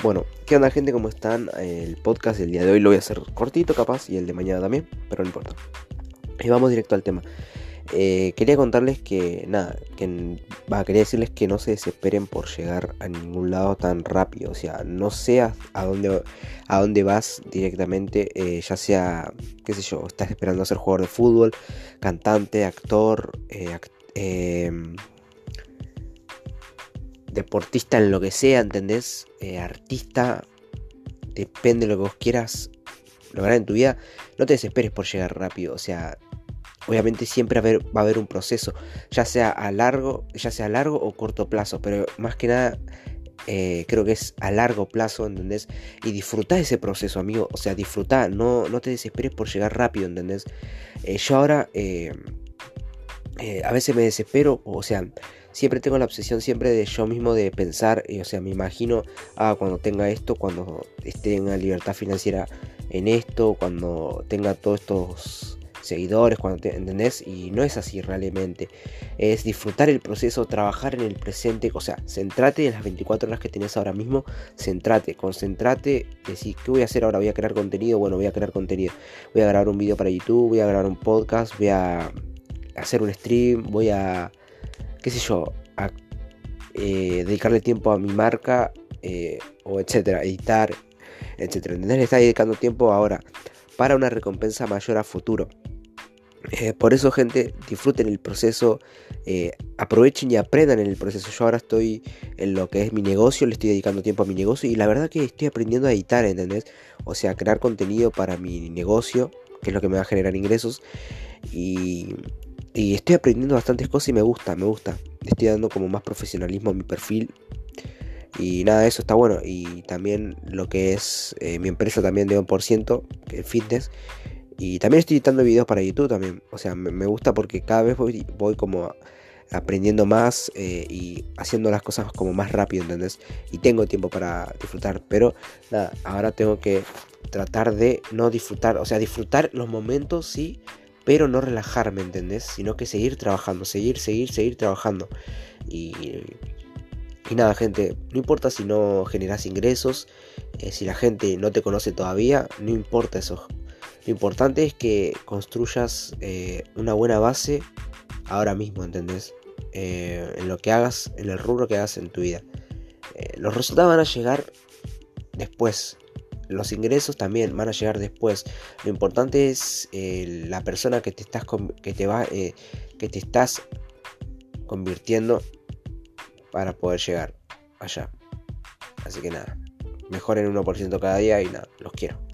Bueno, ¿qué onda gente? ¿Cómo están? El podcast del día de hoy lo voy a hacer cortito capaz y el de mañana también, pero no importa. Y vamos directo al tema. Eh, quería contarles que, nada, que, quería decirles que no se desesperen por llegar a ningún lado tan rápido. O sea, no seas a dónde, a dónde vas directamente, eh, ya sea, qué sé yo, estás esperando a ser jugador de fútbol, cantante, actor, eh, em, deportista en lo que sea, ¿entendés? Eh, artista, depende de lo que vos quieras lograr en tu vida, no te desesperes por llegar rápido, o sea, obviamente siempre va a haber un proceso, ya sea a largo, ya sea a largo o corto plazo, pero más que nada eh, creo que es a largo plazo, ¿entendés? Y disfruta ese proceso, amigo, o sea, disfruta, no, no te desesperes por llegar rápido, ¿entendés? Eh, yo ahora a veces me desespero, o sea, siempre tengo la obsesión siempre de yo mismo de pensar, o sea, me imagino, ah, cuando tenga esto, cuando esté en la libertad financiera en esto, cuando tenga todos estos seguidores, cuando te, ¿entendés? Y no es así realmente. Es disfrutar el proceso, trabajar en el presente, o sea, centrate en las 24 horas que tienes ahora mismo, centrate, concentrate, decir, ¿qué voy a hacer ahora? Voy a crear contenido, bueno, voy a crear contenido. Voy a grabar un video para YouTube, voy a grabar un podcast, voy a hacer un stream, voy a qué sé yo, eh, dedicarle tiempo a mi marca eh, o etcétera, editar, etcétera. ¿Entendés? Le está dedicando tiempo ahora para una recompensa mayor a futuro. Eh, por eso, gente, disfruten el proceso, aprovechen y aprendan en el proceso. Yo ahora estoy en lo que es mi negocio, le estoy dedicando tiempo a mi negocio y la verdad que estoy aprendiendo a editar, ¿entendés? O sea, crear contenido para mi negocio, que es lo que me va a generar ingresos. Y y estoy aprendiendo bastantes cosas y me gusta, me gusta. Estoy dando como más profesionalismo a mi perfil. Y nada, eso está bueno. Y también lo que es eh, mi empresa también de 1%, que es fitness. Y también estoy editando videos para YouTube también. O sea, me, gusta porque cada vez voy, voy como aprendiendo más eh, y haciendo las cosas como más rápido, ¿entendés? Y tengo tiempo para disfrutar. Pero nada, ahora tengo que tratar de no disfrutar. O sea, disfrutar los momentos, sí pero no relajarme, ¿entendés? Sino que seguir trabajando, seguir, seguir, seguir trabajando. Y, y nada, gente, no importa si no generas ingresos, eh, si la gente no te conoce todavía, no importa eso. Lo importante es que construyas eh, una buena base ahora mismo, ¿entendés? Eh, en lo que hagas, en el rubro que hagas en tu vida. los resultados van a llegar después, los ingresos también van a llegar después. Lo importante es eh, la persona que te estás que te va eh, que te estás convirtiendo para poder llegar allá. Así que nada, mejoren 1% cada día y nada, los quiero.